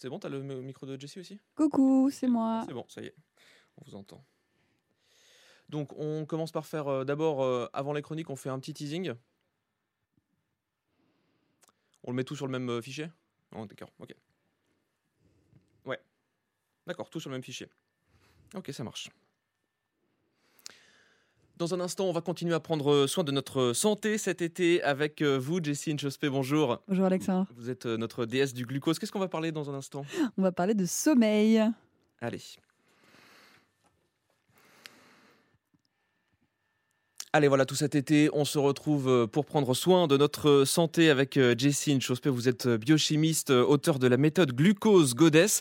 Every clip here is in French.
C'est bon, t'as le mi- micro de Jessie aussi? Coucou, c'est moi. C'est bon, ça y est, on vous entend. Donc, on commence par faire euh, d'abord, euh, avant les chroniques, on fait un petit teasing. On le met tout sur le même euh, fichier? Oh, D'accord, ok. Ouais. D'accord, tout sur le même fichier. Ok, ça marche. Dans un instant, on va continuer à prendre soin de notre santé cet été avec euh, vous, Jessie Inchospé. Bonjour. Bonjour Alexandre. Vous êtes euh, notre déesse du glucose. Qu'est-ce qu'on va parler dans un instant? On va parler de sommeil. Allez. Allez, voilà, tout cet été, on se retrouve euh, pour prendre soin de notre santé avec euh, Jessie Inchospé. Vous êtes euh, biochimiste, euh, auteur de la méthode glucose Goddess.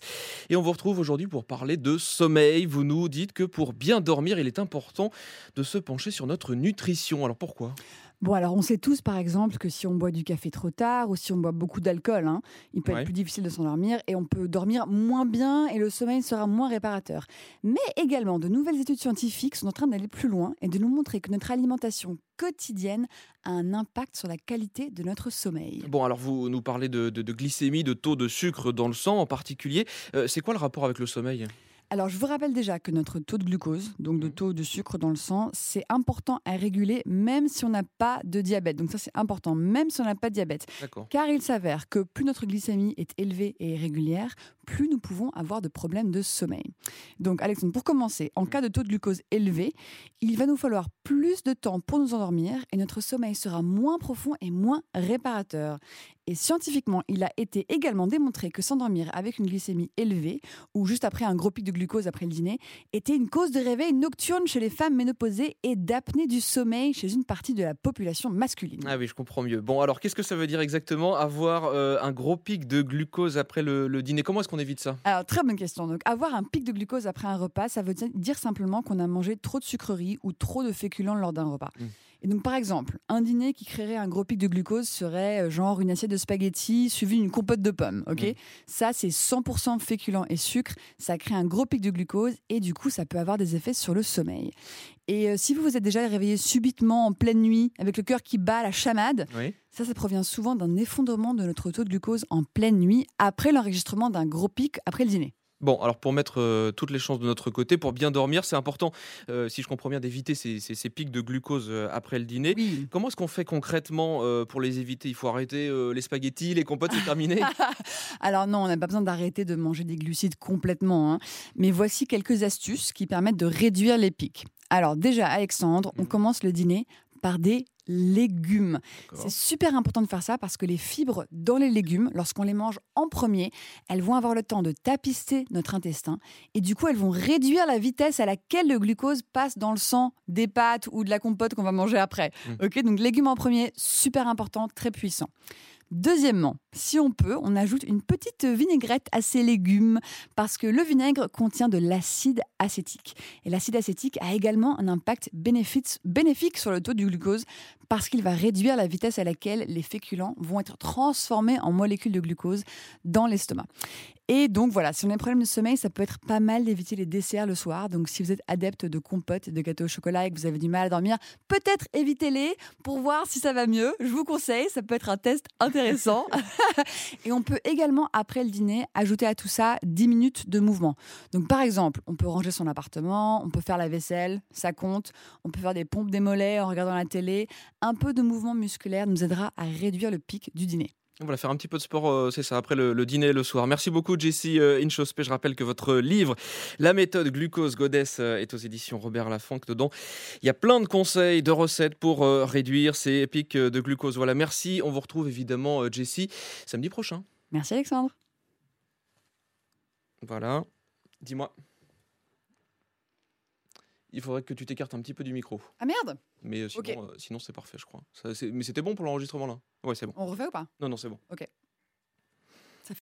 Et on vous retrouve aujourd'hui pour parler de sommeil. Vous nous dites que pour bien dormir, il est important de se pencher sur notre nutrition. Alors pourquoi? Bon, alors on sait tous par exemple que si on boit du café trop tard ou si on boit beaucoup d'alcool, hein, il peut Ouais. être plus difficile de s'endormir et on peut dormir moins bien et le sommeil sera moins réparateur. Mais également, de nouvelles études scientifiques sont en train d'aller plus loin et de nous montrer que notre alimentation quotidienne a un impact sur la qualité de notre sommeil. Bon, alors vous nous parlez de, de- de glycémie, de taux de sucre dans le sang en particulier. Euh, C'est quoi le rapport avec le sommeil? Alors, je vous rappelle déjà que notre taux de glucose, donc de Mhm. taux de sucre dans le sang, c'est important à réguler même si on n'a pas de diabète. Donc ça, c'est important, même si on n'a pas de diabète. D'accord. Car il s'avère que plus notre glycémie est élevée et régulière, plus nous pouvons avoir de problèmes de sommeil. Donc, Alexandre, pour commencer, en cas de taux de glucose élevé, il va nous falloir plus de temps pour nous endormir et notre sommeil sera moins profond et moins réparateur. Et scientifiquement, il a été également démontré que s'endormir avec une glycémie élevée ou juste après un gros pic de glucose après le dîner était une cause de réveil nocturne chez les femmes ménopausées et d'apnée du sommeil chez une partie de la population masculine. Ah oui, je comprends mieux. Bon, alors qu'est-ce que ça veut dire exactement avoir euh, un gros pic de glucose après le, le dîner? Comment est-ce qu'on évite ça Alors, très bonne question. Donc, avoir un pic de glucose après un repas, ça veut dire simplement qu'on a mangé trop de sucreries ou trop de féculents lors d'un repas. Mm. Et donc, par exemple, un dîner qui créerait un gros pic de glucose serait euh, genre une assiette de spaghettis suivie d'une compote de pommes. Ok? Ça, c'est 100% féculents et sucre. Ça crée un gros pic de glucose et du coup, ça peut avoir des effets sur le sommeil. Et euh, si vous vous êtes déjà réveillé subitement en pleine nuit avec le cœur qui bat la chamade, Oui. ça, ça provient souvent d'un effondrement de notre taux de glucose en pleine nuit après l'enregistrement d'un gros pic après le dîner. Bon, alors pour mettre euh, toutes les chances de notre côté, pour bien dormir, c'est important, euh, si je comprends bien, d'éviter ces, ces- ces pics de glucose euh, après le dîner. Oui. Comment est-ce qu'on fait concrètement pour les éviter? Il faut arrêter les spaghettis, les compotes, c'est terminé? Alors non, on n'a pas besoin d'arrêter de manger des glucides complètement. hein. Mais voici quelques astuces qui permettent de réduire les pics. Alors déjà, Alexandre, on Mhm. commence le dîner par des légumes. C'est super important de faire ça parce que les fibres dans les légumes, lorsqu'on les mange en premier, elles vont avoir le temps de tapisser notre intestin et du coup, elles vont réduire la vitesse à laquelle le glucose passe dans le sang des pâtes ou de la compote qu'on va manger après. Mm. Ok, donc légumes en premier, super important, très puissant. Deuxièmement, si on peut, on ajoute une petite vinaigrette à ces légumes parce que le vinaigre contient de l'acide acétique. Et l'acide acétique a également un impact bénéfique sur le taux du glucose parce qu'il va réduire la vitesse à laquelle les féculents vont être transformés en molécules de glucose dans l'estomac. Et donc voilà, si on a des problèmes de sommeil, ça peut être pas mal d'éviter les desserts le soir. Donc si vous êtes adepte de compotes de gâteaux au chocolat et que vous avez du mal à dormir, peut-être évitez-les pour voir si ça va mieux. Je vous conseille, ça peut être un test intéressant. et on peut également, après le dîner, ajouter à tout ça 10 minutes de mouvement. Donc par exemple, on peut ranger son appartement, on peut faire la vaisselle, ça compte. On peut faire des pompes des mollets en regardant la télé. Un peu de mouvement musculaire nous aidera à réduire le pic du dîner. On va faire un petit peu de sport, euh, c'est ça, après le, le dîner le soir. Merci beaucoup, Jessie euh, Inchospé. Je rappelle que votre livre, La méthode glucose Goddess, euh, est aux éditions Robert Laffranc. Dedans, il y a plein de conseils, de recettes pour euh, réduire ces pics de glucose. Voilà, merci. On vous retrouve évidemment, Jessie, samedi prochain. Merci Alexandre. Voilà. Dis-moi. Il faudrait que tu t'écartes un petit peu du micro. Ah merde Mais euh, sinon, euh, sinon c'est parfait, je crois. Ça, mais c'était bon pour l'enregistrement là? Ouais, c'est bon. On refait ou pas? Non, non, c'est bon. Ok.